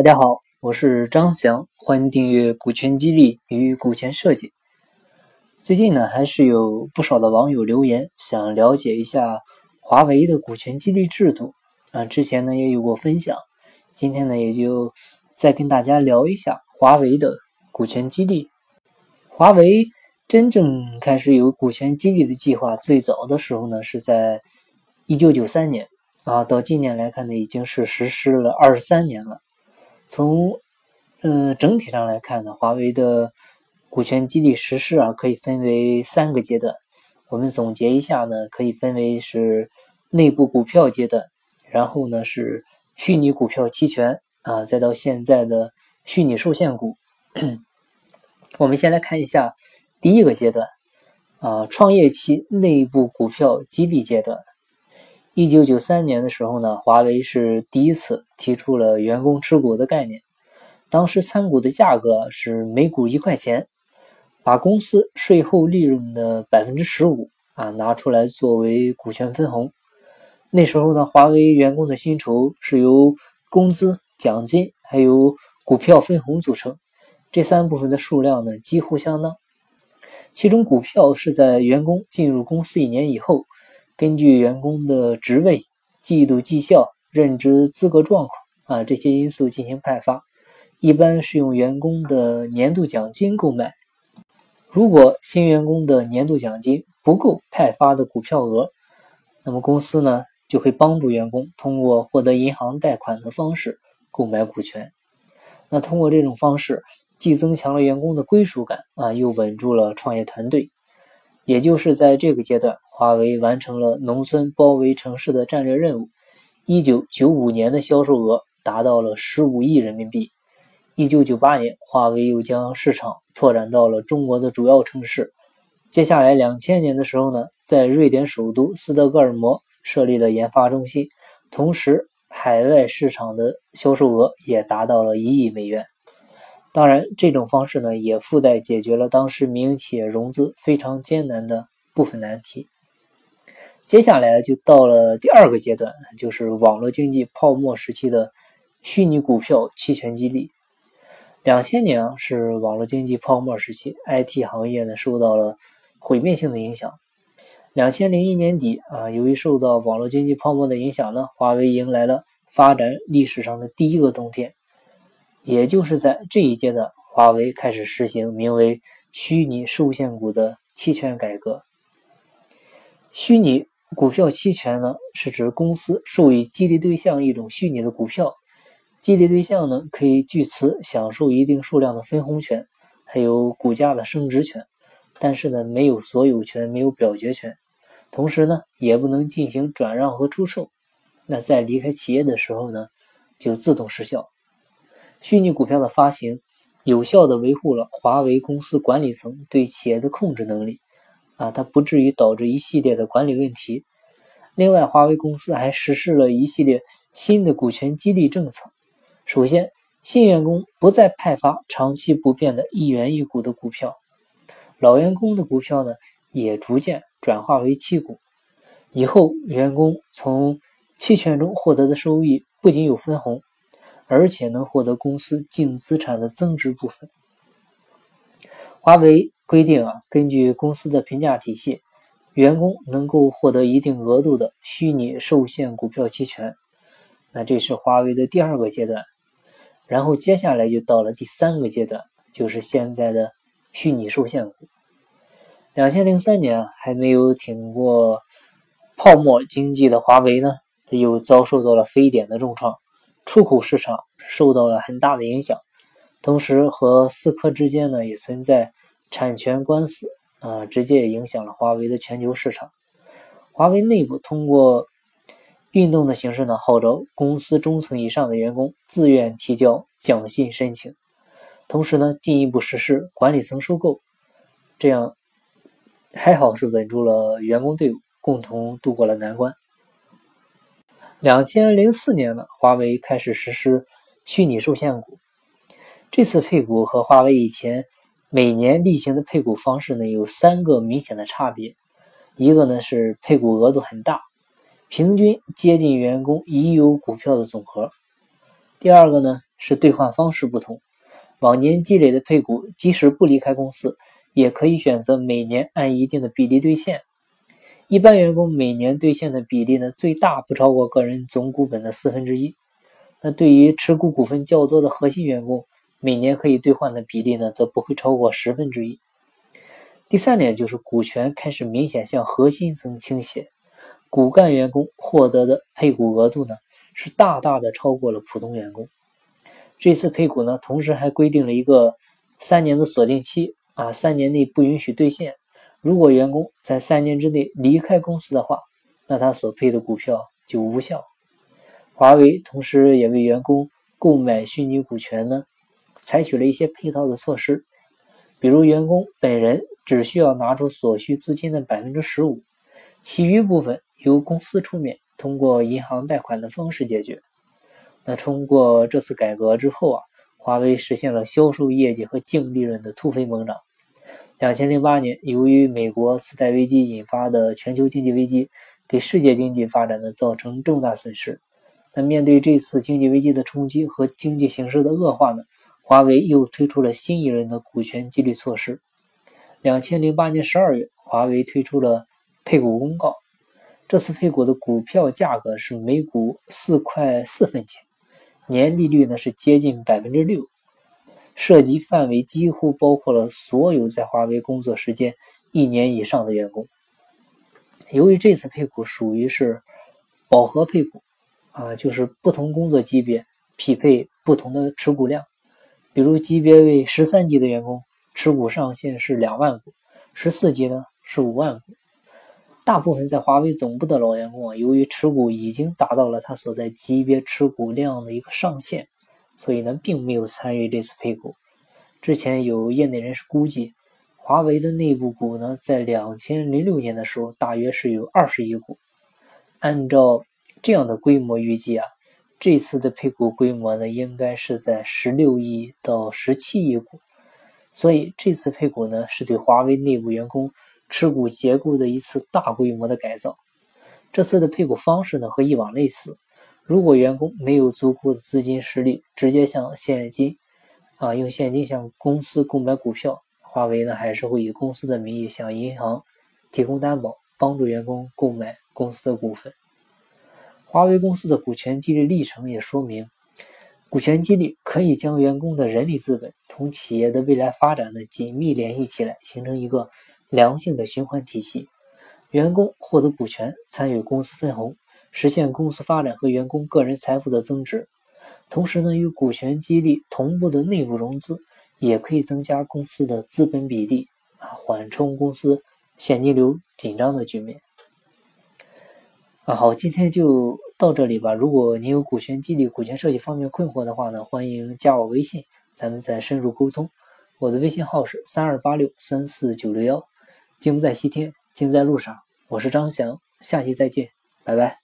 大家好，我是张翔，欢迎订阅股权激励与股权设计。最近呢，还是有不少的网友留言，想了解一下华为的股权激励制度啊。之前呢也有过分享，今天呢也就再跟大家聊一下华为的股权激励。华为真正开始有股权激励的计划，最早的时候呢是在一九九三年啊，到今年来看呢，已经是实施了二十三年了。从嗯整体上来看呢，华为的股权激励实施啊，可以分为三个阶段。我们总结一下呢，可以分为是内部股票阶段，然后呢是虚拟股票期权啊，再到现在的虚拟受限股。我们先来看一下第一个阶段啊，创业期内部股票激励阶段。一九九三年的时候呢，华为是第一次提出了员工持股的概念。当时参股的价格是每股一块钱，把公司税后利润的百分之十五啊拿出来作为股权分红。那时候呢，华为员工的薪酬是由工资、奖金还有股票分红组成，这三部分的数量呢几乎相当。其中股票是在员工进入公司一年以后。根据员工的职位、季度绩效、任职资格状况啊这些因素进行派发，一般是用员工的年度奖金购买。如果新员工的年度奖金不够派发的股票额，那么公司呢就会帮助员工通过获得银行贷款的方式购买股权。那通过这种方式，既增强了员工的归属感啊，又稳住了创业团队。也就是在这个阶段。华为完成了农村包围城市的战略任务。一九九五年的销售额达到了十五亿人民币。一九九八年，华为又将市场拓展到了中国的主要城市。接下来两千年的时候呢，在瑞典首都斯德哥尔摩设立了研发中心，同时海外市场的销售额也达到了一亿美元。当然，这种方式呢，也附带解决了当时民营企业融资非常艰难的部分难题。接下来就到了第二个阶段，就是网络经济泡沫时期的虚拟股票期权激励。两千年是网络经济泡沫时期，IT 行业呢受到了毁灭性的影响。两千零一年底啊，由于受到网络经济泡沫的影响呢，华为迎来了发展历史上的第一个冬天。也就是在这一阶段，华为开始实行名为虚拟受限股的期权改革。虚拟股票期权呢，是指公司授予激励对象一种虚拟的股票，激励对象呢可以据此享受一定数量的分红权，还有股价的升值权，但是呢没有所有权，没有表决权，同时呢也不能进行转让和出售。那在离开企业的时候呢，就自动失效。虚拟股票的发行，有效的维护了华为公司管理层对企业的控制能力。啊，它不至于导致一系列的管理问题。另外，华为公司还实施了一系列新的股权激励政策。首先，新员工不再派发长期不变的一元一股的股票，老员工的股票呢也逐渐转化为期股。以后，员工从期权中获得的收益不仅有分红，而且能获得公司净资产的增值部分。华为。规定啊，根据公司的评价体系，员工能够获得一定额度的虚拟受限股票期权。那这是华为的第二个阶段，然后接下来就到了第三个阶段，就是现在的虚拟受限股。两千零三年还没有挺过泡沫经济的华为呢，又遭受到了非典的重创，出口市场受到了很大的影响，同时和思科之间呢也存在。产权官司啊，直接影响了华为的全球市场。华为内部通过运动的形式呢，号召公司中层以上的员工自愿提交奖薪申请，同时呢，进一步实施管理层收购，这样还好是稳住了员工队伍，共同度过了难关。两千零四年呢，华为开始实施虚拟受限股，这次配股和华为以前。每年例行的配股方式呢，有三个明显的差别。一个呢是配股额度很大，平均接近员工已有股票的总和。第二个呢是兑换方式不同。往年积累的配股，即使不离开公司，也可以选择每年按一定的比例兑现。一般员工每年兑现的比例呢，最大不超过个人总股本的四分之一。那对于持股股份较多的核心员工，每年可以兑换的比例呢，则不会超过十分之一。第三点就是股权开始明显向核心层倾斜，骨干员工获得的配股额度呢，是大大的超过了普通员工。这次配股呢，同时还规定了一个三年的锁定期啊，三年内不允许兑现。如果员工在三年之内离开公司的话，那他所配的股票就无效。华为同时也为员工购买虚拟股权呢，采取了一些配套的措施，比如员工本人只需要拿出所需资金的百分之十五，其余部分由公司出面，通过银行贷款的方式解决。那通过这次改革之后啊，华为实现了销售业绩和净利润的突飞猛涨。两千零八年，由于美国次贷危机引发的全球经济危机，给世界经济发展呢造成重大损失。那面对这次经济危机的冲击和经济形势的恶化呢，华为又推出了新一轮的股权激励措施。两千零八年十二月，华为推出了配股公告，这次配股的股票价格是每股四块四分钱，年利率呢是接近百分之六，涉及范围几乎包括了所有在华为工作时间一年以上的员工。由于这次配股属于是饱和配股。啊，就是不同工作级别匹配不同的持股量，比如级别为十三级的员工，持股上限是两万股；十四级呢是五万股。大部分在华为总部的老员工啊，由于持股已经达到了他所在级别持股量的一个上限，所以呢，并没有参与这次配股。之前有业内人士估计，华为的内部股呢，在两千零六年的时候，大约是有二十亿股。按照这样的规模预计啊，这次的配股规模呢，应该是在十六亿到十七亿股。所以这次配股呢，是对华为内部员工持股结构的一次大规模的改造。这次的配股方式呢，和以往类似。如果员工没有足够的资金实力，直接向现金啊，用现金向公司购买股票，华为呢，还是会以公司的名义向银行提供担保，帮助员工购买公司的股份。华为公司的股权激励历程也说明，股权激励可以将员工的人力资本同企业的未来发展的紧密联系起来，形成一个良性的循环体系。员工获得股权，参与公司分红，实现公司发展和员工个人财富的增值。同时呢，与股权激励同步的内部融资，也可以增加公司的资本比例，啊，缓冲公司现金流紧张的局面。好，今天就到这里吧。如果您有股权激励、股权设计方面困惑的话呢，欢迎加我微信，咱们再深入沟通。我的微信号是三二八六三四九六幺。精不在西天，精在路上。我是张翔，下期再见，拜拜。